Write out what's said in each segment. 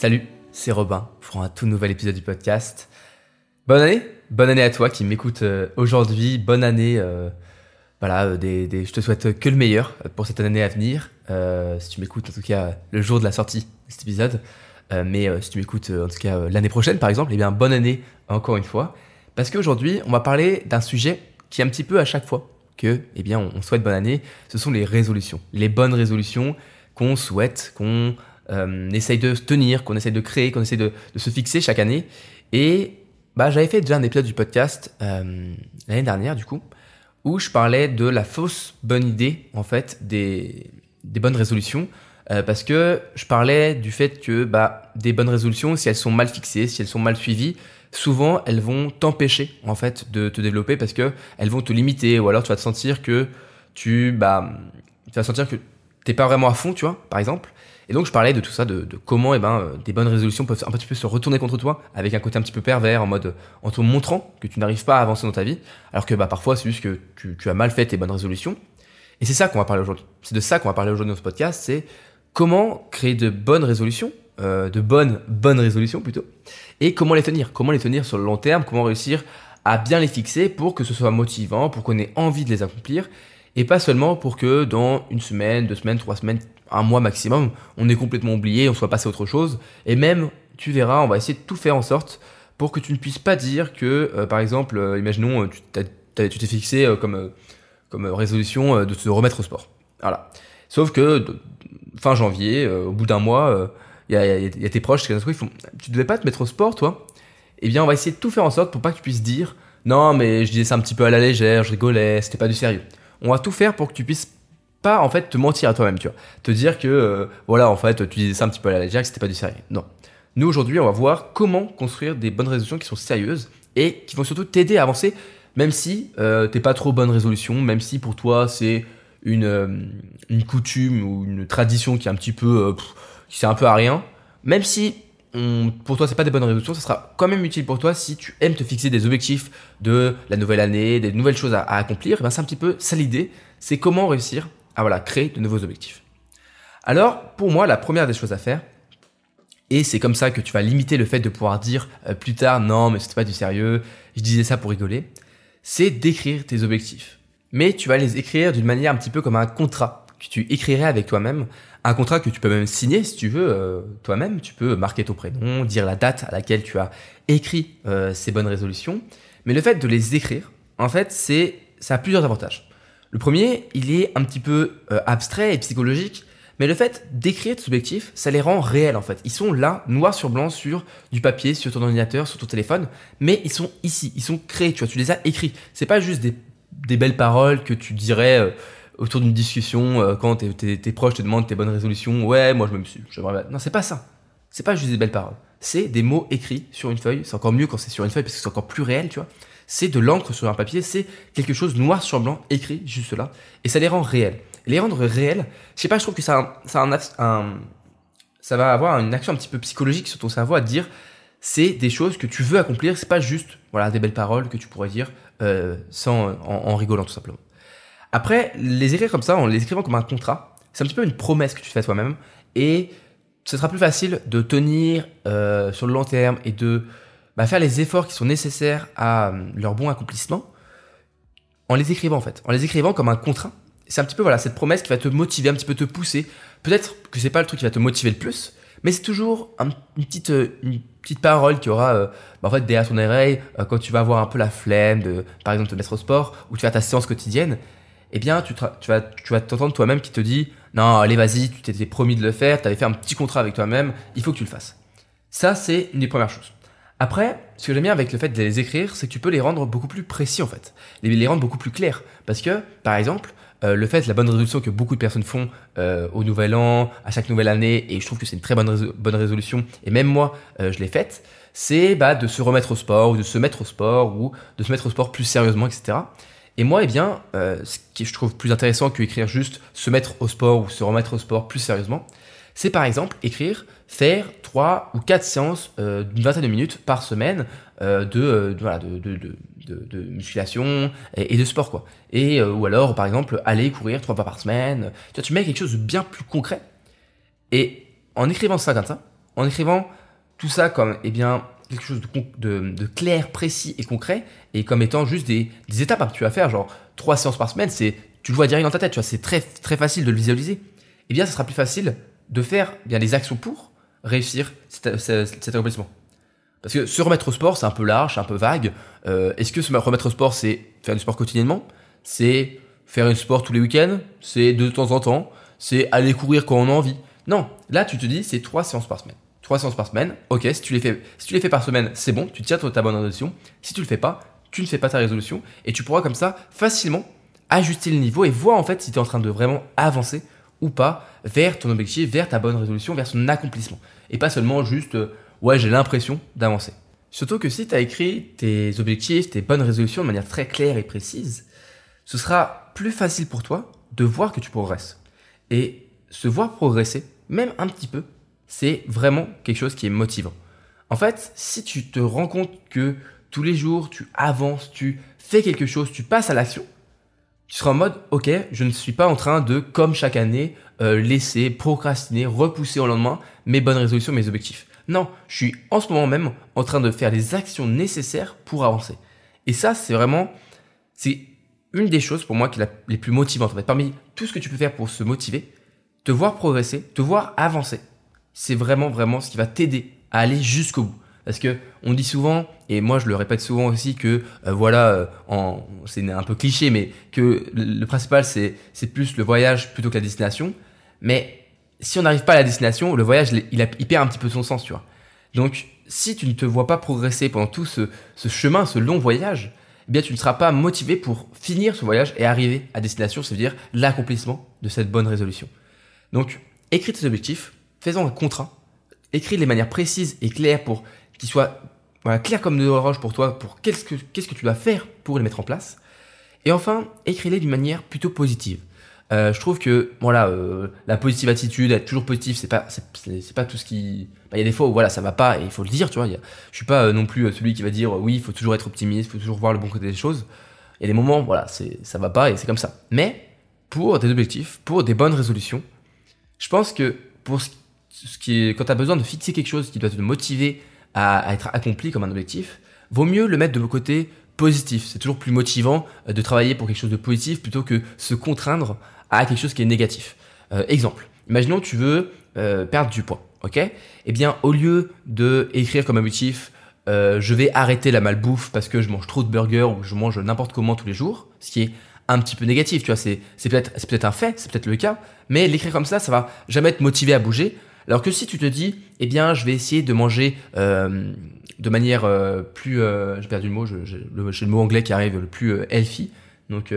Salut, c'est Robin pour un tout nouvel épisode du podcast. Bonne année, bonne année à toi qui m'écoute euh, aujourd'hui. Bonne année, euh, voilà, euh, je te souhaite que le meilleur pour cette année à venir. Si tu m'écoutes en tout cas le jour de la sortie de cet épisode, mais si tu m'écoutes en tout cas l'année prochaine par exemple, eh bien bonne année encore une fois. Parce qu'aujourd'hui on va parler d'un sujet qui un petit peu à chaque fois que, eh bien, on souhaite bonne année. Ce sont les résolutions, les bonnes résolutions qu'on souhaite, qu'on euh, essaye de tenir, qu'on essaye de créer, qu'on essaye de, se fixer chaque année. Et bah, j'avais fait déjà un épisode du podcast euh, l'année dernière, du coup, où je parlais de la fausse bonne idée, en fait, des, des bonnes résolutions. Euh, parce que je parlais du fait que bah, des bonnes résolutions, si elles sont mal fixées, si elles sont mal suivies, souvent elles vont t'empêcher en fait de te développer parce que elles vont te limiter ou alors tu vas te sentir que tu bah tu vas sentir que t'es pas vraiment à fond, tu vois, par exemple. Et donc je parlais de tout ça, de, comment eh ben, euh, des bonnes résolutions peuvent un petit peu se retourner contre toi, avec un côté un petit peu pervers, en mode euh, en te montrant que tu n'arrives pas à avancer dans ta vie, alors que bah, parfois c'est juste que tu, tu as mal fait tes bonnes résolutions. Et c'est ça qu'on va parler aujourd'hui. C'est de ça qu'on va parler aujourd'hui dans ce podcast, c'est comment créer de bonnes résolutions, euh, de bonnes bonnes résolutions plutôt, et comment les tenir, comment les tenir sur le long terme, comment réussir à bien les fixer pour que ce soit motivant, pour qu'on ait envie de les accomplir, et pas seulement pour que dans une semaine, deux semaines, trois semaines, un mois maximum, on ait complètement oublié, on soit passé à autre chose, et même, tu verras, on va essayer de tout faire en sorte pour que tu ne puisses pas dire que, euh, par exemple, euh, imaginons, euh, tu t'es fixé comme, comme résolution de te remettre au sport. Voilà. Sauf que fin janvier, au bout d'un mois, il y a tes proches qui ils font Tu devais pas te mettre au sport, toi? Eh bien, on va essayer de tout faire en sorte pour pas que tu puisses dire Non, mais je disais ça un petit peu à la légère, je rigolais, c'était pas du sérieux. On va tout faire pour que tu puisses pas en fait te mentir à toi-même, tu vois. Te dire que euh, voilà, en fait, tu disais ça un petit peu à la légère, que c'était pas du sérieux. Non. Nous aujourd'hui, on va voir comment construire des bonnes résolutions qui sont sérieuses et qui vont surtout t'aider à avancer, même si euh, t'es pas trop bonne résolution, même si pour toi c'est une, euh, une coutume ou une tradition qui est un petit peu, qui sert un peu à rien, même si pour toi c'est pas des bonnes résolutions, ça sera quand même utile pour toi si tu aimes te fixer des objectifs de la nouvelle année, des nouvelles choses à, à accomplir. eh Ben c'est un petit peu ça l'idée, c'est comment réussir à voilà créer de nouveaux objectifs. Alors pour moi la première des choses à faire, et c'est comme ça que tu vas limiter le fait de pouvoir dire euh, plus tard non mais c'était pas du sérieux, je disais ça pour rigoler, c'est d'écrire tes objectifs. Mais tu vas les écrire d'une manière un petit peu comme un contrat que tu écrirais avec toi-même, un contrat que tu peux même signer si tu veux euh, toi-même, tu peux marquer ton prénom, dire la date à laquelle tu as écrit euh, ces bonnes résolutions, mais le fait de les écrire, en fait, ça a plusieurs avantages. Le premier, il est un petit peu euh, abstrait et psychologique, mais le fait d'écrire tes objectifs, ça les rend réels en fait. Ils sont là, noir sur blanc, sur du papier, sur ton ordinateur, sur ton téléphone, mais ils sont ici, ils sont créés, tu vois, tu les as écrits. C'est pas juste des, belles paroles que tu dirais euh, autour d'une discussion euh, quand tes, proches te demandent tes bonnes résolutions. Ouais, moi je me suis. Non, c'est pas ça. C'est pas juste des belles paroles. C'est des mots écrits sur une feuille. C'est encore mieux quand c'est sur une feuille parce que c'est encore plus réel, tu vois. C'est de l'encre sur un papier, c'est quelque chose noir sur blanc écrit juste là. Et ça les rend réels. Les rendre réels, je sais pas, je trouve que ça ça va avoir une action un petit peu psychologique sur ton cerveau à dire c'est des choses que tu veux accomplir, c'est pas juste voilà des belles paroles que tu pourrais dire euh, sans en, rigolant tout simplement. Après, les écrire comme ça, en les écrivant comme un contrat, c'est un petit peu une promesse que tu fais toi-même et ce sera plus facile de tenir euh, sur le long terme et de bah, faire les efforts qui sont nécessaires à euh, leur bon accomplissement en les écrivant en fait, en les écrivant comme un contrat. C'est un petit peu voilà cette promesse qui va te motiver, un petit peu te pousser. Peut-être que c'est pas le truc qui va te motiver le plus, mais c'est toujours un- une petite euh, une petite parole qui aura euh, bah, en fait derrière ton oreille euh, quand tu vas avoir un peu la flemme de par exemple te mettre au sport ou tu fais ta séance quotidienne. Eh bien, tu vas tu vas t'entendre toi-même qui te dit non allez vas-y tu t'étais promis de le faire, tu avais fait un petit contrat avec toi-même, il faut que tu le fasses. Ça c'est une des premières choses. Après, ce que j'aime bien avec le fait de les écrire, c'est que tu peux les rendre beaucoup plus précis en fait, les, rendre beaucoup plus clairs. Parce que, par exemple, euh, le fait, la bonne résolution que beaucoup de personnes font euh, au nouvel an, à chaque nouvelle année, et je trouve que c'est une très bonne, bonne résolution, et même moi, euh, je l'ai faite, c'est bah, de se remettre au sport, ou de se mettre au sport, ou de se mettre au sport plus sérieusement, etc. Et moi, eh bien, euh, ce qui je trouve plus intéressant que écrire juste se mettre au sport ou se remettre au sport plus sérieusement, c'est par exemple écrire, faire 3 ou 4 séances euh, d'une vingtaine de minutes par semaine euh, de, euh, de- de, de, musculation et, de sport quoi. Et euh, ou alors par exemple aller courir trois fois par semaine. Tu vois, tu mets quelque chose de bien plus concret. Et en écrivant ça comme ça, En écrivant tout ça comme eh bien, quelque chose de, clair, précis et concret, et comme étant juste des, étapes que tu vas faire, genre trois séances par semaine, c'est, tu le vois direct dans ta tête, tu vois, c'est très, très facile de le visualiser. Eh bien, ce sera plus facile de faire eh bien, les actions pour réussir cet, cet, accomplissement. Parce que se remettre au sport, c'est un peu large, un peu vague. Euh, est-ce que se remettre au sport, c'est faire du sport quotidiennement? C'est faire un sport tous les week-ends? C'est de temps en temps? C'est aller courir quand on a envie? Non, là tu te dis c'est trois séances par semaine. Trois séances par semaine, ok, si tu les fais, si tu les fais par semaine, c'est bon, tu tiens ta bonne résolution. Si tu le fais pas, tu ne fais pas ta résolution et tu pourras comme ça facilement ajuster le niveau et voir en fait si tu es en train de vraiment avancer ou pas vers ton objectif, vers ta bonne résolution, vers son accomplissement. Et pas seulement juste, euh, ouais, j'ai l'impression d'avancer. Surtout que si tu as écrit tes objectifs, tes bonnes résolutions de manière très claire et précise, ce sera plus facile pour toi de voir que tu progresses. Et se voir progresser, même un petit peu, c'est vraiment quelque chose qui est motivant. En fait, si tu te rends compte que tous les jours, tu avances, tu fais quelque chose, tu passes à l'action, tu seras en mode, ok, je ne suis pas en train de, comme chaque année, euh, laisser, procrastiner, repousser au lendemain mes bonnes résolutions, mes objectifs. Non, je suis en ce moment même en train de faire les actions nécessaires pour avancer. Et ça, c'est vraiment, c'est une des choses pour moi qui est les plus motivantes. Parmi tout ce que tu peux faire pour se motiver, te voir progresser, te voir avancer, c'est vraiment, vraiment ce qui va t'aider à aller jusqu'au bout. Parce que on dit souvent, et moi je le répète souvent aussi, que euh, voilà, euh, c'est un peu cliché, mais que le, principal c'est plus le voyage plutôt que la destination. Mais si on n'arrive pas à la destination, le voyage il, perd un petit peu son sens, tu vois. Donc si tu ne te vois pas progresser pendant tout ce, chemin, ce long voyage, eh bien tu ne seras pas motivé pour finir ce voyage et arriver à destination, c'est-à-dire l'accomplissement de cette bonne résolution. Donc écris tes objectifs, faisons un contrat, écris de manière précise et claire pour qu'il soit voilà, clair comme de l'orange pour toi, pour qu'est-ce que, qu'est-ce que tu dois faire pour les mettre en place. Et enfin, écris-les d'une manière plutôt positive. Euh, je trouve que voilà, euh, la positive attitude, être toujours positif, c'est pas c'est, pas tout ce qui. Bah, il y a des fois où voilà, ça va pas et il faut le dire, tu vois. A... Je suis pas euh, non plus celui qui va dire oui, il faut toujours être optimiste, il faut toujours voir le bon côté des choses. Il y a des moments, voilà, c'est ça va pas et c'est comme ça. Mais pour des objectifs, pour des bonnes résolutions, je pense que pour ce ce qui est, quand tu as besoin de fixer quelque chose qui doit te motiver à, être accompli comme un objectif, vaut mieux le mettre de côté positif. C'est toujours plus motivant euh, de travailler pour quelque chose de positif plutôt que se contraindre à quelque chose qui est négatif. Euh, exemple, imaginons tu veux euh, perdre du poids, ok? Eh bien, au lieu de écrire comme objectif je vais arrêter la malbouffe parce que je mange trop de burgers ou je mange n'importe comment tous les jours, ce qui est un petit peu négatif, tu vois, c'est peut-être peut un fait, c'est peut-être le cas, mais l'écrire comme ça, ça va jamais te motiver à bouger, alors que si tu te dis, eh bien, je vais essayer de manger euh, de manière euh, plus, euh, j'ai perdu le mot, j'ai le, mot anglais qui arrive, le plus euh, healthy, donc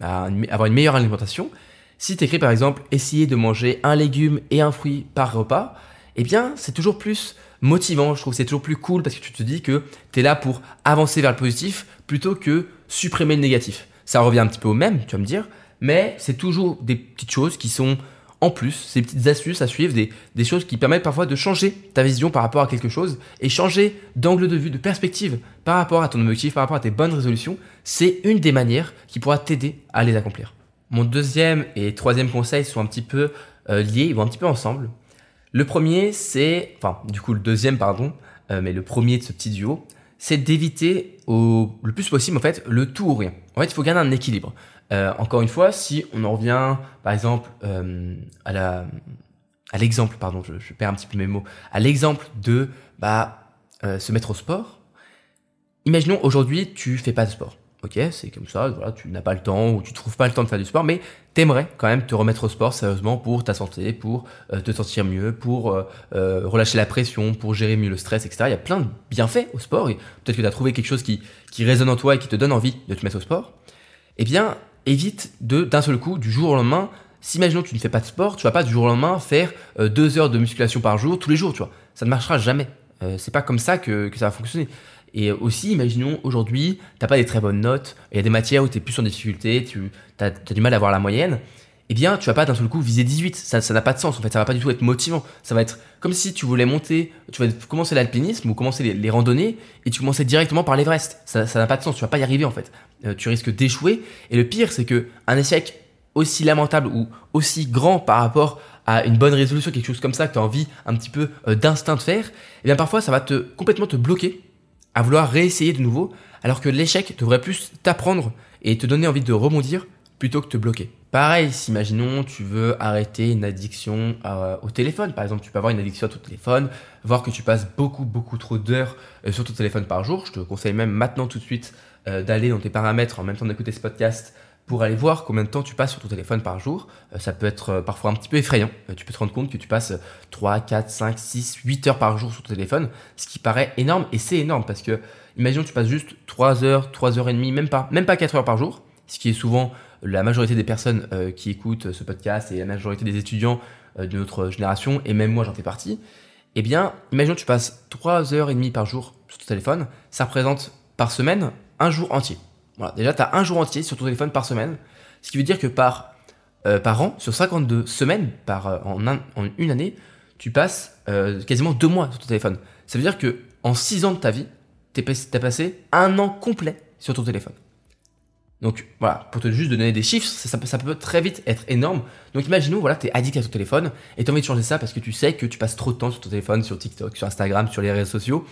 avoir une meilleure alimentation. Si tu écris par exemple, essayer de manger un légume et un fruit par repas, eh bien, c'est toujours plus motivant, je trouve c'est toujours plus cool parce que tu te dis que tu es là pour avancer vers le positif plutôt que supprimer le négatif. Ça revient un petit peu au même, tu vas me dire, mais c'est toujours des petites choses qui sont en plus, ces petites astuces à suivre, des, choses qui permettent parfois de changer ta vision par rapport à quelque chose et changer d'angle de vue, de perspective par rapport à ton objectif, par rapport à tes bonnes résolutions, c'est une des manières qui pourra t'aider à les accomplir. Mon deuxième et troisième conseil sont un petit peu euh, liés, ils vont un petit peu ensemble. Le premier, c'est, enfin, du coup, le deuxième, pardon, euh, mais le premier de ce petit duo, c'est d'éviter au le plus possible, en fait, le tout ou rien. En fait, il faut garder un équilibre. Euh, encore une fois, si on en revient, par exemple, euh, à l'exemple, pardon, je, perds un petit peu mes mots, à l'exemple de bah, euh, se mettre au sport. Imaginons aujourd'hui, tu fais pas de sport. Ok, c'est comme ça, tu n'as pas le temps ou tu trouves pas le temps de faire du sport, mais t'aimerais quand même te remettre au sport sérieusement pour ta santé, pour te sentir mieux, pour relâcher la pression, pour gérer mieux le stress, etc. Il y a plein de bienfaits au sport peut-être que tu as trouvé quelque chose qui, qui résonne en toi et qui te donne envie de te mettre au sport. Eh bien, évite de d'un seul coup, du jour au lendemain, si imaginons que tu ne fais pas de sport, tu vas pas du jour au lendemain faire euh, deux heures de musculation par jour tous les jours, tu vois. Ça ne marchera jamais. Euh, c'est pas comme ça que, ça va fonctionner. Et aussi, imaginons aujourd'hui, t'as pas des très bonnes notes, il y a des matières où tu es plus en difficulté, tu as, du mal à avoir la moyenne eh bien, tu vas pas d'un seul coup viser 18. Ça, ça n'a pas de sens. En fait, ça va pas du tout être motivant. Ça va être comme si tu voulais monter, tu vas commencer l'alpinisme ou commencer les, randonnées et tu commençais directement par l'Everest. Ça, n'a pas de sens. Tu vas pas y arriver en fait. Euh, tu risques d'échouer. Et le pire, c'est que un échec aussi lamentable ou aussi grand par rapport à une bonne résolution, quelque chose comme ça que tu as envie un petit peu euh, d'instinct de faire, eh bien parfois ça va te complètement te bloquer à vouloir réessayer de nouveau, alors que l'échec devrait plus t'apprendre et te donner envie de rebondir plutôt que te bloquer. Pareil, si imaginons tu veux arrêter une addiction euh, au téléphone, par exemple, tu peux avoir une addiction à ton téléphone, voir que tu passes beaucoup beaucoup trop d'heures euh, sur ton téléphone par jour. Je te conseille même maintenant tout de suite euh, d'aller dans tes paramètres en même temps d'écouter ce podcast pour aller voir combien de temps tu passes sur ton téléphone par jour. ça peut être parfois un petit peu effrayant. tu peux te rendre compte que tu passes 3, 4, 5, 6, 8 heures par jour sur ton téléphone, ce qui paraît énorme et c'est énorme parce que imaginons tu passes juste 3 heures, 3 heures et demie, même pas, même pas 4 heures par jour, ce qui est souvent la majorité des personnes euh, qui écoutent ce podcast et la majorité des étudiants euh, de notre génération, et même moi j'en fais partie, eh bien, imaginons que tu passes 3 heures et demie par jour sur ton téléphone, ça représente par semaine un jour entier. Voilà, déjà tu as un jour entier sur ton téléphone par semaine, ce qui veut dire que par, euh, par an, sur 52 semaines par, en, une année, tu passes quasiment deux mois sur ton téléphone. Ça veut dire que en 6 ans de ta vie, tu as passé un an complet sur ton téléphone. Donc voilà, pour te juste donner des chiffres, ça, peut très vite être énorme. Donc imaginons, voilà, tu es addict à ton téléphone et tu as envie de changer ça parce que tu sais que tu passes trop de temps sur ton téléphone, sur TikTok, sur Instagram, sur les réseaux sociaux.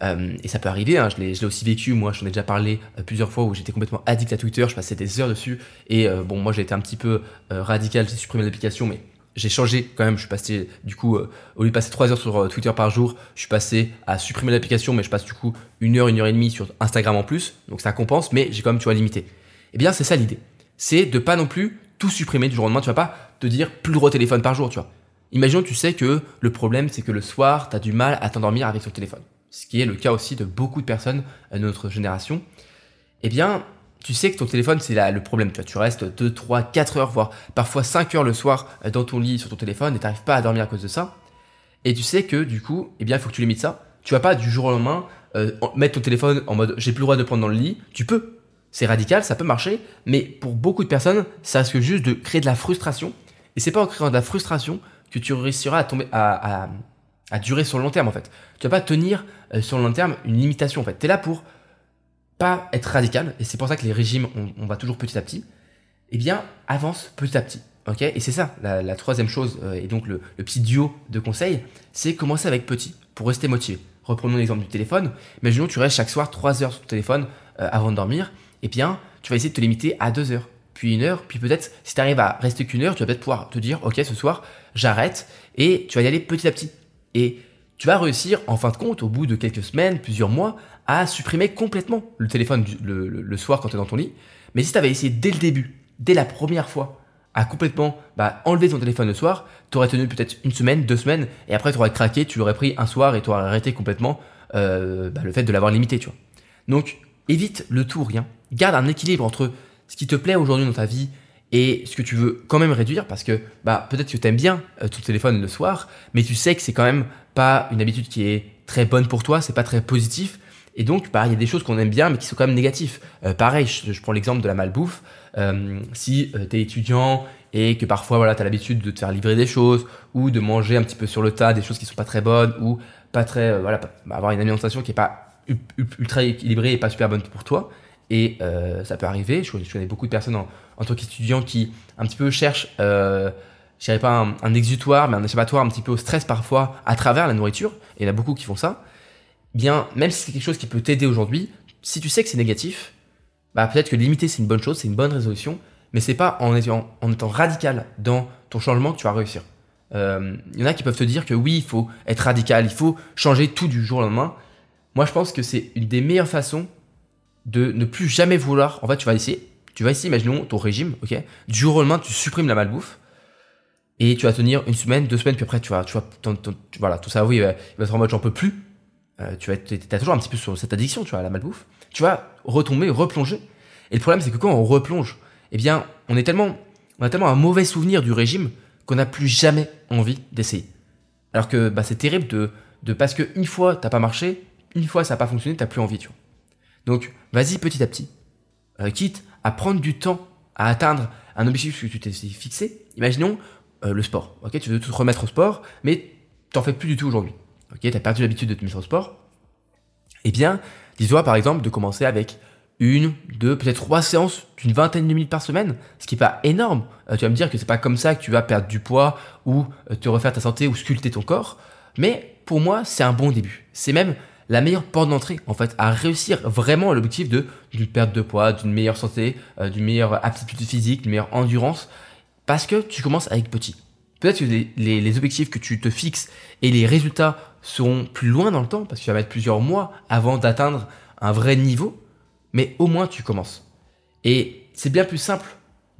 Euh, et ça peut arriver, hein, je l'ai aussi vécu, moi j'en ai déjà parlé euh, plusieurs fois où j'étais complètement addict à Twitter, je passais des heures dessus. Et euh, bon, moi j'ai été un petit peu radical, j'ai supprimé l'application, mais j'ai changé quand même. Je suis passé, du coup, au lieu de passer 3 heures sur Twitter par jour, je suis passé à supprimer l'application, mais je passe du coup une heure, une heure et demie sur Instagram en plus. Donc ça compense, mais j'ai quand même, tu vois, limité. Eh bien, c'est ça l'idée. C'est de pas non plus tout supprimer du jour au lendemain. Tu vas pas te dire plus de téléphone par jour, tu vois. Imaginons, tu sais que le problème, c'est que le soir, tu as du mal à t'endormir avec ton téléphone. Ce qui est le cas aussi de beaucoup de personnes de notre génération. Eh bien, tu sais que ton téléphone, c'est le problème. Tu, vois, tu restes 2, 3, 4 heures, voire parfois 5 heures le soir euh, dans ton lit sur ton téléphone et tu n'arrives pas à dormir à cause de ça. Et tu sais que du coup, eh bien, il faut que tu limites ça. Tu vas pas du jour au lendemain euh, mettre ton téléphone en mode j'ai plus le droit de prendre dans le lit. Tu peux, c'est radical, ça peut marcher, mais pour beaucoup de personnes, ça risque juste de créer de la frustration. Et c'est pas en créant de la frustration que tu réussiras à tomber à, durer sur le long terme en fait. Tu vas pas tenir euh, sur le long terme une limitation en fait. Tu es là pour pas être radical, et c'est pour ça que les régimes, on, va toujours petit à petit. Eh bien, avance petit à petit. ok? Et c'est ça, la, troisième chose, euh, et donc le, petit duo de conseils, c'est commencer avec petit pour rester motivé. Reprenons l'exemple du téléphone. Imaginons que tu restes chaque soir 3 heures sur ton téléphone euh, avant de dormir eh bien, tu vas essayer de te limiter à deux heures, puis une heure, puis peut-être, si tu arrives à rester qu'une heure, tu vas peut-être pouvoir te dire, ok, ce soir, j'arrête, et tu vas y aller petit à petit. Et tu vas réussir, en fin de compte, au bout de quelques semaines, plusieurs mois, à supprimer complètement le téléphone le, soir quand tu es dans ton lit. Mais si tu avais essayé dès le début, dès la première fois, à complètement bah, enlever ton téléphone le soir, tu aurais tenu peut-être une semaine, deux semaines, et après tu aurais craqué, tu l'aurais pris un soir et tu aurais arrêté complètement euh, bah, le fait de l'avoir limité, tu vois. Donc, évite le tout rien garde un équilibre entre ce qui te plaît aujourd'hui dans ta vie et ce que tu veux quand même réduire parce que bah, peut-être que tu aimes bien euh, ton téléphone le soir, mais tu sais que c'est quand même pas une habitude qui est très bonne pour toi, c'est pas très positif. Et donc, bah, il y a des choses qu'on aime bien, mais qui sont quand même négatives. Euh, pareil, je, prends l'exemple de la malbouffe. Euh, si tu es étudiant et que parfois voilà, tu as l'habitude de te faire livrer des choses ou de manger un petit peu sur le tas des choses qui sont pas très bonnes ou pas très, voilà, avoir une alimentation qui est pas ultra équilibrée et pas super bonne pour toi, et euh, ça peut arriver. Je, connais beaucoup de personnes en, tant qu'étudiants qui un petit peu cherchent, euh, je dirais pas un, exutoire, mais un échappatoire un petit peu au stress parfois à travers la nourriture. Et il y en a beaucoup qui font ça. Bien, même si c'est quelque chose qui peut t'aider aujourd'hui, si tu sais que c'est négatif, bah peut-être que limiter c'est une bonne chose, c'est une bonne résolution, mais c'est pas en étant, en étant radical dans ton changement que tu vas réussir. Euh, il y en a qui peuvent te dire que oui, il faut être radical, il faut changer tout du jour au lendemain. Moi, je pense que c'est une des meilleures façons de ne plus jamais vouloir. En fait, tu vas essayer, tu vas essayer, imaginons ton régime, ok? Du jour au lendemain, tu supprimes la malbouffe et tu vas tenir une semaine, deux semaines, puis après, tu vas, tu vas, voilà, tout ça, oui, il va être en mode j'en peux plus. Euh, tu vas, as toujours un petit peu sur cette addiction, tu vois, à la malbouffe. Tu vas retomber, replonger. Et le problème, c'est que quand on replonge, eh bien, on est tellement, on a tellement un mauvais souvenir du régime qu'on n'a plus jamais envie d'essayer. Alors que bah, c'est terrible de, de parce qu'une fois t'as pas marché, une fois ça n'a pas fonctionné, t'as plus envie, tu vois. Donc, vas-y petit à petit. Euh, quitte à prendre du temps à atteindre un objectif que tu t'es fixé. Imaginons euh, le sport. Ok, tu veux te remettre au sport, mais t'en fais plus du tout aujourd'hui. Ok, t'as perdu l'habitude de te mettre au sport. Eh bien, dis-toi par exemple de commencer avec une, deux, peut-être trois séances d'une vingtaine de minutes par semaine, ce qui n'est pas énorme. Euh, tu vas me dire que c'est pas comme ça que tu vas perdre du poids ou te refaire ta santé ou sculpter ton corps, mais pour moi, c'est un bon début. C'est même la meilleure porte d'entrée, en fait, à réussir vraiment l'objectif de d'une perte de poids, d'une meilleure santé, euh, d'une meilleure aptitude physique, d'une meilleure endurance, parce que tu commences avec petit. Peut-être que les, objectifs que tu te fixes et les résultats seront plus loin dans le temps, parce que tu vas mettre plusieurs mois avant d'atteindre un vrai niveau, mais au moins tu commences. Et c'est bien plus simple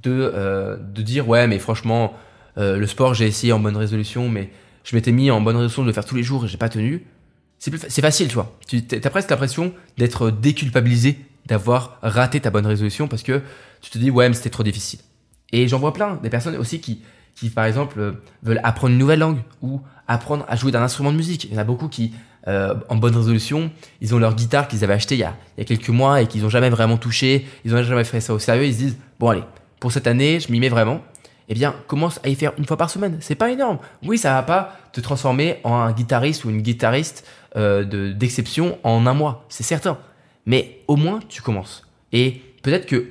de, euh, de dire ouais mais franchement euh, le sport j'ai essayé en bonne résolution mais je m'étais mis en bonne résolution de le faire tous les jours et j'ai pas tenu. C'est facile tu vois. Tu as presque l'impression d'être déculpabilisé d'avoir raté ta bonne résolution parce que tu te dis ouais mais c'était trop difficile. Et j'en vois plein des personnes aussi qui qui par exemple veulent apprendre une nouvelle langue ou apprendre à jouer d'un instrument de musique. Il y en a beaucoup qui euh, en bonne résolution. Ils ont leur guitare qu'ils avaient acheté il y, a, il y a quelques mois et qu'ils n'ont jamais vraiment touché. Ils n'ont jamais fait ça au sérieux. Ils se disent bon allez, pour cette année, je m'y mets vraiment. Eh bien, commence à y faire une fois par semaine. C'est pas énorme. Oui, ça va pas te transformer en un guitariste ou une guitariste euh, d'exception en un mois, c'est certain. Mais au moins, tu commences. Et peut-être que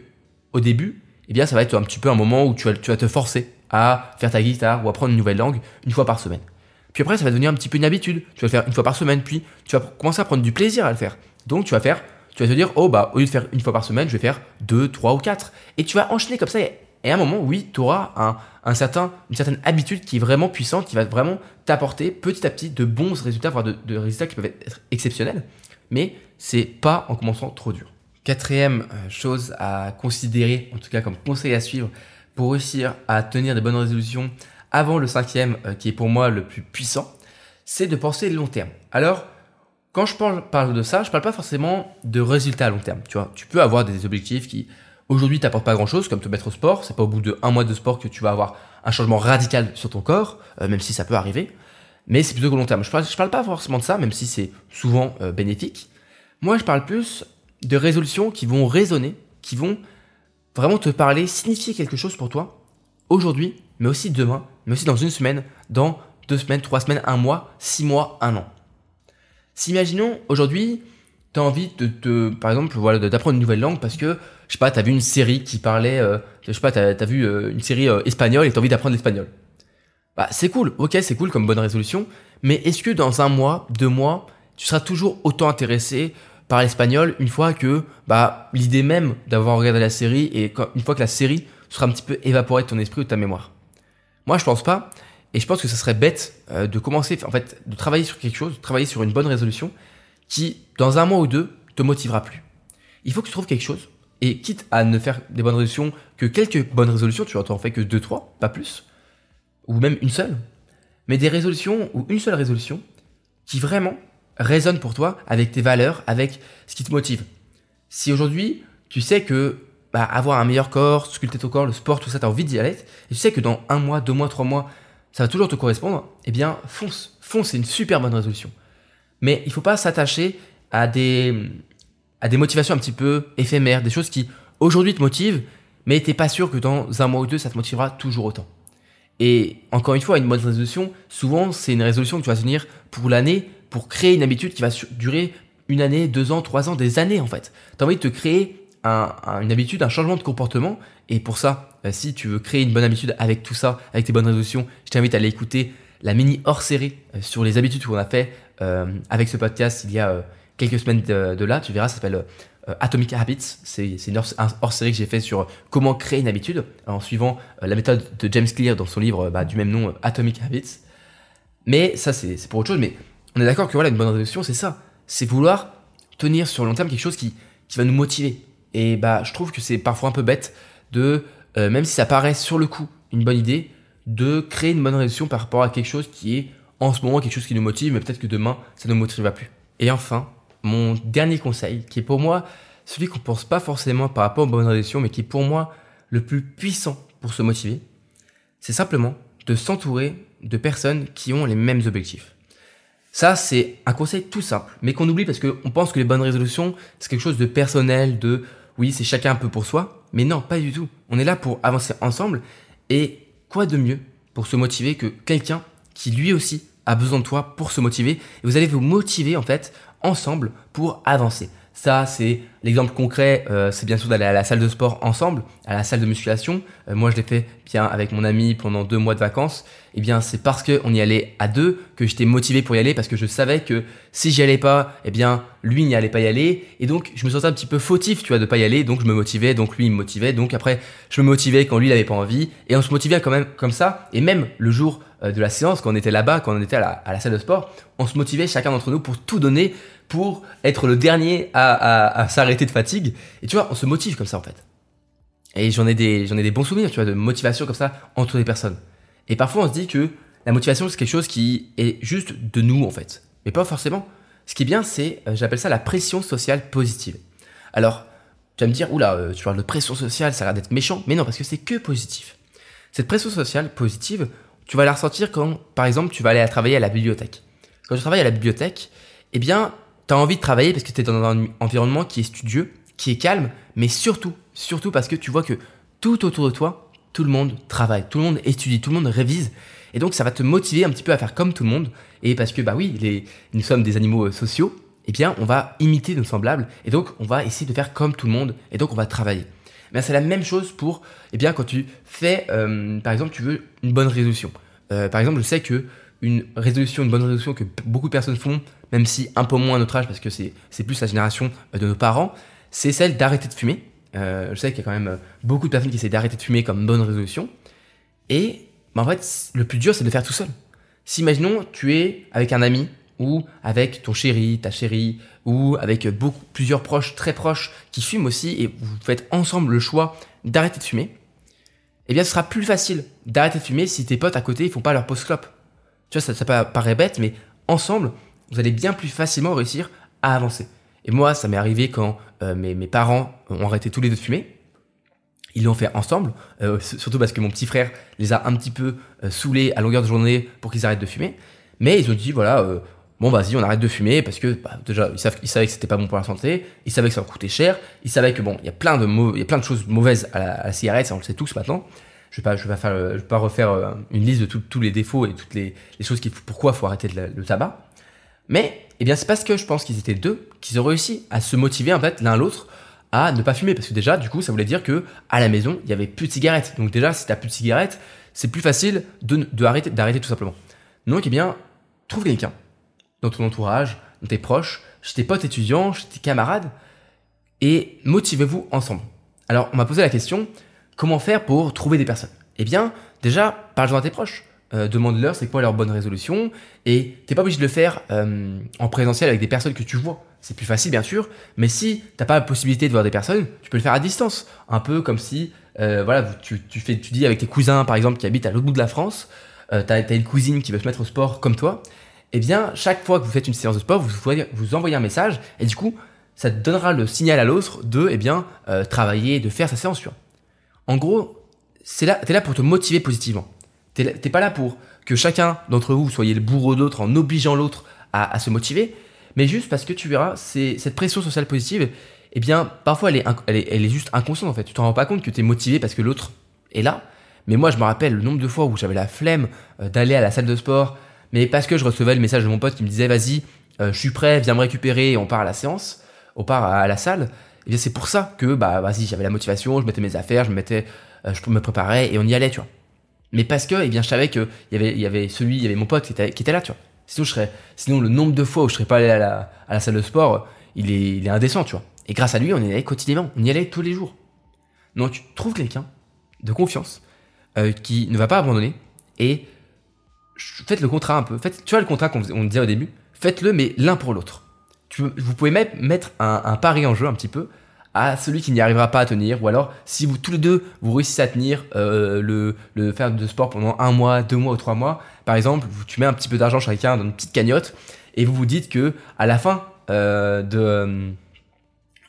au début, eh bien, ça va être un petit peu un moment où tu vas, tu vas te forcer à faire ta guitare ou apprendre une nouvelle langue une fois par semaine. Puis après, ça va devenir un petit peu une habitude. Tu vas le faire une fois par semaine, puis tu vas commencer à prendre du plaisir à le faire. Donc tu vas faire, tu vas te dire, oh bah, au lieu de faire une fois par semaine, je vais faire deux, trois ou quatre. Et tu vas enchaîner comme ça. Et à un moment, oui, tu auras un, certain, une certaine habitude qui est vraiment puissante, qui va vraiment t'apporter petit à petit de bons résultats, voire de, de résultats qui peuvent être exceptionnels. Mais c'est pas en commençant trop dur. Quatrième euh, chose à considérer, en tout cas comme conseil à suivre, pour réussir à tenir des bonnes résolutions avant le cinquième, euh, qui est pour moi le plus puissant, c'est de penser long terme. Alors, quand je parle de ça, je parle pas forcément de résultats à long terme. Tu vois, tu peux avoir des objectifs qui aujourd'hui t'apportent pas grand chose, comme te mettre au sport. C'est pas au bout de un mois de sport que tu vas avoir un changement radical sur ton corps, euh, même si ça peut arriver. Mais c'est plutôt que long terme. Je parle, parle pas forcément de ça, même si c'est souvent euh, bénéfique. Moi, je parle plus de résolutions qui vont résonner, qui vont vraiment te parler, signifier quelque chose pour toi aujourd'hui, mais aussi demain, mais aussi dans une semaine, dans deux semaines, trois semaines, un mois, six mois, un an. Si imaginons aujourd'hui, tu envie de, te, par exemple, voilà, d'apprendre une nouvelle langue parce que, je sais pas, tu as vu une série qui parlait, euh, je sais pas, tu as, vu euh, une série euh, espagnole et tu as envie d'apprendre l'espagnol. Bah, c'est cool, ok, c'est cool comme bonne résolution, mais est-ce que dans un mois, deux mois, tu seras toujours autant intéressé par l'espagnol une fois que bah, l'idée même d'avoir regardé la série et une fois que la série sera un petit peu évaporée de ton esprit ou de ta mémoire? Moi, je pense pas. Et je pense que ce serait bête euh, de commencer, en fait, de travailler sur quelque chose, de travailler sur une bonne résolution qui, dans un mois ou deux, te motivera plus. Il faut que tu trouves quelque chose. Et quitte à ne faire des bonnes résolutions que quelques bonnes résolutions, tu en fais que deux, trois, pas plus. Ou même une seule. Mais des résolutions ou une seule résolution qui vraiment résonne pour toi avec tes valeurs, avec ce qui te motive. Si aujourd'hui, tu sais que bah, avoir un meilleur corps, sculpter ton corps, le sport, tout ça, tu as envie d'y aller, et tu sais que dans un mois, deux mois, trois mois, ça va toujours te correspondre, eh bien, fonce. Fonce, c'est une super bonne résolution. Mais il faut pas s'attacher à des, à des motivations un petit peu éphémères, des choses qui aujourd'hui te motivent, mais t'es pas sûr que dans un mois ou deux, ça te motivera toujours autant. Et encore une fois, une bonne résolution, souvent, c'est une résolution que tu vas tenir pour l'année, pour créer une habitude qui va durer une année, deux ans, trois ans, des années en fait. Tu as envie de te créer une habitude, un changement de comportement. Et pour ça, euh, si tu veux créer une bonne habitude avec tout ça, avec tes bonnes résolutions, je t'invite à aller écouter la mini hors série euh, sur les habitudes qu'on a fait avec ce podcast il y a quelques semaines de, là. Tu verras, ça s'appelle Atomic Habits. C'est une hors série que j'ai fait sur comment créer une habitude en suivant la méthode de James Clear dans son livre bah, du même nom, Atomic Habits. Mais ça, c'est pour autre chose. Mais on est d'accord que voilà, une bonne résolution, c'est ça. C'est vouloir tenir sur le long terme quelque chose qui, va nous motiver, et bah, je trouve que c'est parfois un peu bête de, euh, même si ça paraît sur le coup une bonne idée, de créer une bonne résolution par rapport à quelque chose qui est en ce moment quelque chose qui nous motive, mais peut-être que demain, ça ne nous motivera plus. Et enfin, mon dernier conseil, qui est pour moi celui qu'on pense pas forcément par rapport aux bonnes résolutions, mais qui est pour moi le plus puissant pour se motiver, c'est simplement de s'entourer de personnes qui ont les mêmes objectifs. Ça, c'est un conseil tout simple, mais qu'on oublie parce qu'on pense que les bonnes résolutions, c'est quelque chose de personnel, de oui, c'est chacun un peu pour soi, mais non, pas du tout. On est là pour avancer ensemble, et quoi de mieux pour se motiver que quelqu'un qui lui aussi a besoin de toi pour se motiver, et vous allez vous motiver en fait ensemble pour avancer. Ça, c'est l'exemple concret, euh, c'est bien sûr d'aller à la salle de sport ensemble, à la salle de musculation. Euh, moi, je l'ai fait bien avec mon ami pendant deux mois de vacances. Eh bien, c'est parce qu'on y allait à deux que j'étais motivé pour y aller, parce que je savais que si j'y allais pas, eh bien, lui n'y allait pas y aller. Et donc, je me sentais un petit peu fautif, tu vois, de pas y aller. Donc, je me motivais, donc lui, il me motivait. Donc, après, je me motivais quand lui, il avait pas envie. Et on se motivait quand même comme ça. Et même le jour euh, de la séance, quand on était là-bas, quand on était à la salle de sport, on se motivait chacun d'entre nous pour tout donner pour être le dernier à, s'arrêter de fatigue. Et tu vois, on se motive comme ça en fait. Et j'en ai des, ai des bons souvenirs, tu vois, de motivation comme ça entre les personnes. Et parfois on se dit que la motivation c'est quelque chose qui est juste de nous en fait, mais pas forcément. Ce qui est bien, c'est, euh, j'appelle ça la pression sociale positive. Alors, tu vas me dire, oula, euh, tu parles de pression sociale, ça a l'air d'être méchant, mais non, parce que c'est que positif. Cette pression sociale positive, tu vas la ressentir quand, par exemple, tu vas aller travailler à la bibliothèque. Quand tu travailles à la bibliothèque, eh bien, tu as envie de travailler parce que tu es dans un environnement qui est studieux, qui est calme, mais surtout, surtout parce que tu vois que tout autour de toi, tout le monde travaille, tout le monde étudie, tout le monde révise. Et donc ça va te motiver un petit peu à faire comme tout le monde. Et parce que bah oui, nous sommes des animaux euh, sociaux, eh bien on va imiter nos semblables. Et donc on va essayer de faire comme tout le monde. Et donc on va travailler. Mais c'est la même chose pour, eh bien quand tu fais, euh, par exemple, tu veux une bonne résolution. Euh, par exemple, je sais que une résolution, une bonne résolution que beaucoup de personnes font, même si un peu moins à notre âge, parce que c'est plus la génération euh, de nos parents, c'est celle d'arrêter de fumer. Euh, je sais qu'il y a quand même euh, beaucoup de personnes qui essaient d'arrêter de fumer comme bonne résolution. Et bah, en fait, le plus dur, c'est de le faire tout seul. Si, imaginons, tu es avec un ami, ou avec ton chéri, ta chérie, ou avec beaucoup, plusieurs proches très proches qui fument aussi, et vous faites ensemble le choix d'arrêter de fumer, eh bien, ce sera plus facile d'arrêter de fumer si tes potes à côté, ils font pas leur post-clope. Tu vois, ça, ça paraît bête, mais ensemble, vous allez bien plus facilement réussir à avancer. Et moi, ça m'est arrivé quand euh, mes, parents ont arrêté tous les deux de fumer. Ils l'ont fait ensemble, euh, surtout parce que mon petit frère les a un petit peu euh, saoulés à longueur de journée pour qu'ils arrêtent de fumer. Mais ils ont dit, voilà, bon, vas-y, on arrête de fumer parce que bah, déjà, ils, savaient que c'était pas bon pour la santé, ils savaient que ça coûtait cher, ils savaient que bon, il y a plein de, choses mauvaises à la, cigarette, ça on le sait tous maintenant je vais vais pas refaire une liste de tous les défauts et toutes les, les choses qui, pourquoi faut arrêter le, tabac. Mais, eh bien, c'est parce que je pense qu'ils étaient deux qu'ils ont réussi à se motiver en fait l'un l'autre à ne pas fumer parce que déjà, du coup, ça voulait dire que à la maison, il y avait plus de cigarettes. Donc déjà, si t'as plus de cigarettes, c'est plus facile de, de arrêter, d'arrêter tout simplement. Donc, eh bien, trouve quelqu'un dans ton entourage, dans tes proches, chez tes potes étudiants, chez tes camarades, et motivez-vous ensemble. Alors, on m'a posé la question, Comment faire pour trouver des personnes? Eh bien, déjà, parle-en à tes proches. Euh, demande-leur c'est quoi leur bonne résolution et t'es pas obligé de le faire euh, en présentiel avec des personnes que tu vois. C'est plus facile bien sûr, mais si t'as pas la possibilité de voir des personnes, tu peux le faire à distance. Un peu comme si euh, voilà, tu, tu, fais, tu dis avec tes cousins par exemple qui habitent à l'autre bout de la France, t'as as une cousine qui veut se mettre au sport comme toi, eh bien chaque fois que vous faites une séance de sport, vous, vous envoyez un message et du coup ça te donnera le signal à l'autre de eh bien travailler, de faire sa séance. Tu vois. En gros, là, t'es là pour te motiver positivement. T'es, pas là pour que chacun d'entre vous soyez le bourreau d'autre en obligeant l'autre à, se motiver, mais juste parce que tu verras, cette pression sociale positive, eh bien, parfois elle est, juste inconsciente en fait. Tu t'en rends pas compte que tu es motivé parce que l'autre est là. Mais moi, je me rappelle le nombre de fois où j'avais la flemme euh, d'aller à la salle de sport, mais parce que je recevais le message de mon pote qui me disait vas-y, euh, je suis prêt, viens me récupérer, on part à la séance, on part à la salle. Et bien c'est pour ça que bah vas-y j'avais la motivation, je mettais mes affaires, je mettais, euh, je me préparais et on y allait tu vois. Mais parce que eh bien je savais que y avait y avait celui, il y avait mon pote qui était, qui était là tu vois. Sinon je serais, sinon le nombre de fois où je serais pas allé à la, à la salle de sport, il est, il est indécent tu vois. Et grâce à lui on y allait quotidiennement, on y allait tous les jours. Donc trouve quelqu'un de confiance euh, qui ne va pas abandonner et faites le contrat un peu. Faites, tu vois le contrat qu'on disait au début, faites-le mais l'un pour l'autre vous pouvez même mettre un, pari en jeu un petit peu à celui qui n'y arrivera pas à tenir, ou alors si vous tous les deux vous réussissez à tenir euh, le, le faire de sport pendant un mois, deux mois ou trois mois, par exemple, tu mets un petit peu d'argent chacun dans une petite cagnotte et vous vous dites que à la fin euh, de,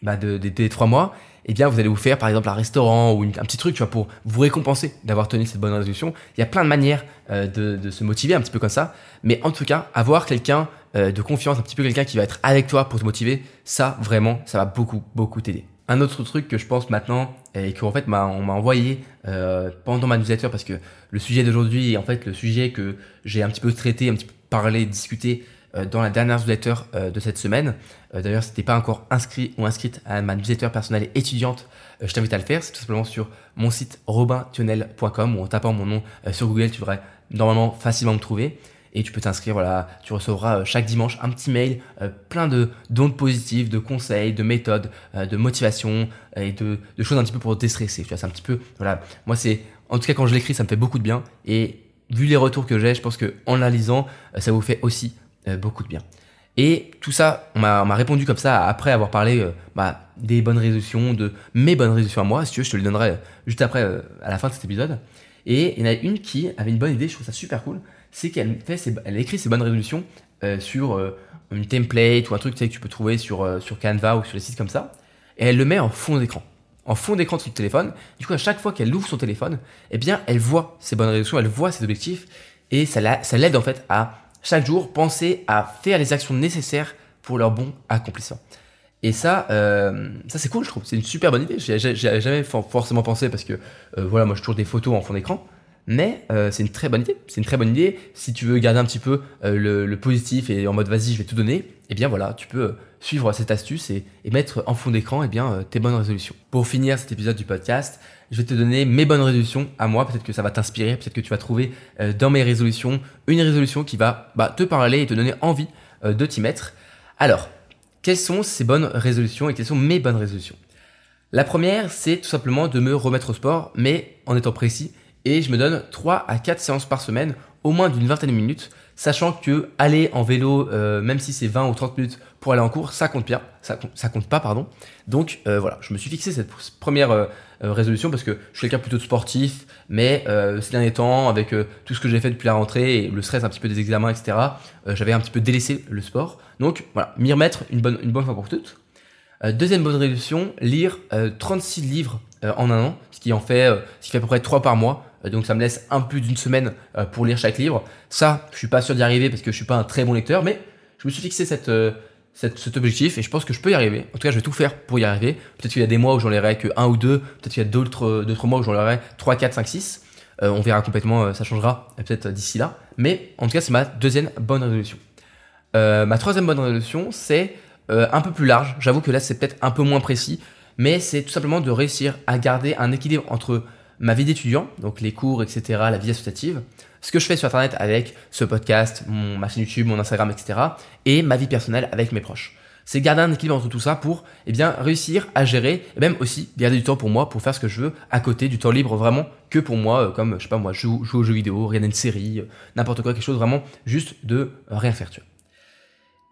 bah de, des trois mois, eh bien vous allez vous faire par exemple un restaurant ou un petit truc, tu vois, pour vous récompenser d'avoir tenu cette bonne résolution. Il y a plein de manières euh, de, de, se motiver un petit peu comme ça, mais en tout cas avoir quelqu'un euh, de confiance, un petit peu quelqu'un qui va être avec toi pour te motiver, ça vraiment, ça va beaucoup, beaucoup t'aider. Un autre truc que je pense maintenant et qu'en fait on m'a envoyé euh, pendant ma newsletter parce que le sujet d'aujourd'hui est en fait le sujet que j'ai un petit peu traité, un petit peu parlé, discuté dans la dernière newsletter de cette semaine. D'ailleurs, si t'es pas encore inscrit ou inscrite à ma newsletter personnelle étudiante, je t'invite à le faire. C'est tout simplement sur mon site robintionel.com ou en tapant mon nom sur Google, tu devrais normalement facilement me trouver et tu peux t'inscrire. Voilà, tu recevras chaque dimanche un petit mail plein de d'ondes positives, de conseils, de méthodes, de motivation et de, choses un petit peu pour déstresser. Tu vois, c'est un petit peu voilà. Moi, c'est en tout cas quand je l'écris, ça me fait beaucoup de bien et vu les retours que j'ai, je pense que en la lisant, euh, ça vous fait aussi euh, beaucoup de bien. Et tout ça, on m'a répondu comme ça après avoir parlé euh, bah, des bonnes résolutions, de mes bonnes résolutions à moi. Si tu veux, je te les donnerai juste après, à la fin de cet épisode. Et il y en a une qui avait une bonne idée, je trouve ça super cool. C'est qu'elle fait elle écrit ses bonnes résolutions sur une template ou un truc tu sais, que tu peux trouver sur, sur Canva ou sur les sites comme ça. Et elle le met en fond d'écran en fond d'écran de son téléphone. Du coup, à chaque fois qu'elle ouvre son téléphone, eh bien, elle voit ses bonnes résolutions, elle voit ses objectifs, et ça l'aide en fait à chaque jour penser à faire les actions nécessaires pour leur bon accomplissement. Et ça, euh, ça c'est cool, je trouve. C'est une super bonne idée. J'ai jamais forcément pensé parce que euh, voilà, moi je toujours des photos en fond d'écran. Mais euh, c'est une très bonne idée. C'est une très bonne idée. Si tu veux garder un petit peu le, le, positif et en mode vas-y, je vais tout donner, eh bien voilà, tu peux suivre cette astuce et, mettre en fond d'écran eh bien, euh, tes bonnes résolutions. Pour finir cet épisode du podcast, je vais te donner mes bonnes résolutions à moi. Peut-être que ça va t'inspirer, peut-être que tu vas trouver euh, dans mes résolutions une résolution qui va bah, te parler et te donner envie euh, de t'y mettre. Alors, quelles sont ces bonnes résolutions et quelles sont mes bonnes résolutions? La première, c'est tout simplement de me remettre au sport, mais en étant précis. Et je me donne 3 à 4 séances par semaine, au moins d'une vingtaine de minutes, sachant que aller en vélo, même si c'est 20 ou 30 minutes pour aller en cours, ça compte bien, ça, ça compte pas, pardon. Donc euh, voilà, je me suis fixé cette première euh, euh, résolution parce que je suis quelqu'un plutôt sportif, mais ces derniers temps, avec tout ce que j'ai fait depuis la rentrée et le stress un petit peu des examens, etc., j'avais un petit peu délaissé le sport. Donc voilà, m'y remettre une bonne, une bonne fois pour toutes. deuxième bonne résolution, lire 36 livres en un an, ce qui en fait, ce qui fait à peu près 3 par mois. Donc ça me laisse un peu d'une semaine pour lire chaque livre. Ça, je suis pas sûr d'y arriver parce que je suis pas un très bon lecteur, mais je me suis fixé cette, cet, objectif et je pense que je peux y arriver. En tout cas, je vais tout faire pour y arriver. Peut-être qu'il y a des mois où j'en lirai que un ou deux, peut-être qu'il y a d'autres, mois où j'en lirai 3, 4, 5, 6. on verra complètement, euh, ça changera peut-être d'ici là. Mais en tout cas, c'est ma deuxième bonne résolution. Euh, ma troisième bonne résolution, c'est euh, un peu plus large. J'avoue que là, c'est peut-être un peu moins précis, mais c'est tout simplement de réussir à garder un équilibre entre ma vie d'étudiant, donc les cours, etc., la vie associative, ce que je fais sur Internet avec ce podcast, mon, ma chaîne YouTube, mon Instagram, etc. Et ma vie personnelle avec mes proches. C'est garder un équilibre entre tout ça pour eh bien, réussir à gérer et même aussi garder du temps pour moi pour faire ce que je veux à côté, du temps libre vraiment que pour moi, euh, comme je sais pas moi, jouer, aux jeux vidéo, regarder une série, euh, n'importe quoi, quelque chose vraiment juste de rien faire. Tu vois.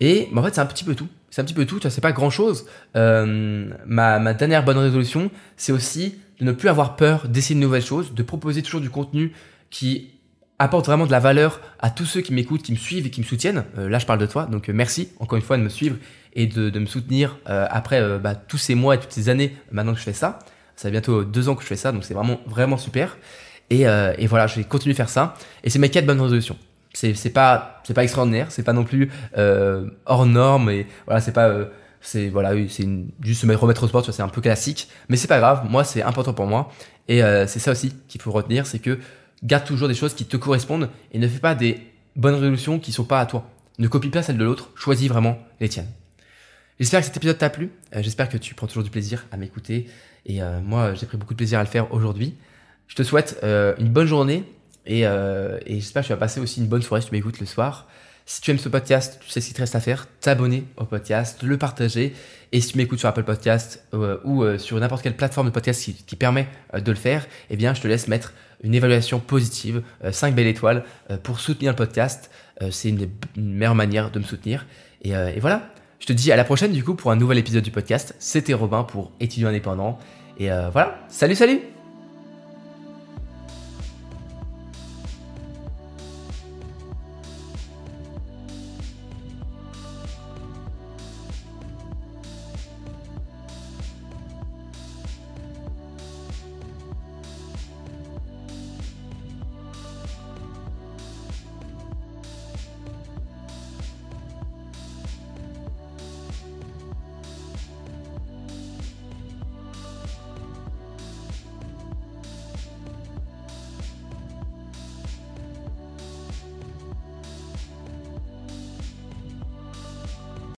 Et en fait, c'est un petit peu tout. C'est un petit peu tout, c'est pas grand chose. Euh, ma, dernière bonne résolution, c'est aussi de ne plus avoir peur d'essayer de nouvelles choses, de proposer toujours du contenu qui apporte vraiment de la valeur à tous ceux qui m'écoutent, qui me suivent et qui me soutiennent. Euh, là, je parle de toi, donc euh, merci encore une fois de me suivre et de, me soutenir après bah, tous ces mois et toutes ces années maintenant que je fais ça. Ça fait bientôt deux ans que je fais ça, donc c'est vraiment vraiment super. Et, et, voilà, je vais continuer de faire ça. Et c'est mes quatre bonnes résolutions. C'est pas c'est pas extraordinaire, c'est pas non plus hors norme et voilà c'est pas c'est voilà c'est juste se remettre au sport, c'est un peu classique, mais c'est pas grave. Moi, c'est important pour moi et c'est ça aussi qu'il faut retenir, c'est que garde toujours des choses qui te correspondent et ne fais pas des bonnes résolutions qui sont pas à toi. Ne copie pas celles de l'autre, choisis vraiment les tiennes. J'espère que cet épisode t'a plu, euh, j'espère que tu prends toujours du plaisir à m'écouter et euh, moi j'ai pris beaucoup de plaisir à le faire aujourd'hui. Je te souhaite euh, une bonne journée et, et j'espère que tu vas passer aussi une bonne soirée si tu m'écoutes le soir. Si tu aimes ce podcast, tu sais ce qu'il te reste à faire, t'abonner au podcast, le partager. Et si tu m'écoutes sur Apple Podcast ou sur n'importe quelle plateforme de podcast qui, permet de le faire, eh bien je te laisse mettre une évaluation positive, 5 euh, belles étoiles euh, pour soutenir le podcast. Euh, c'est une, meilleure manière de me soutenir. Et, et, voilà, je te dis à la prochaine du coup pour un nouvel épisode du podcast. C'était Robin pour étudiant indépendant. Et voilà, salut salut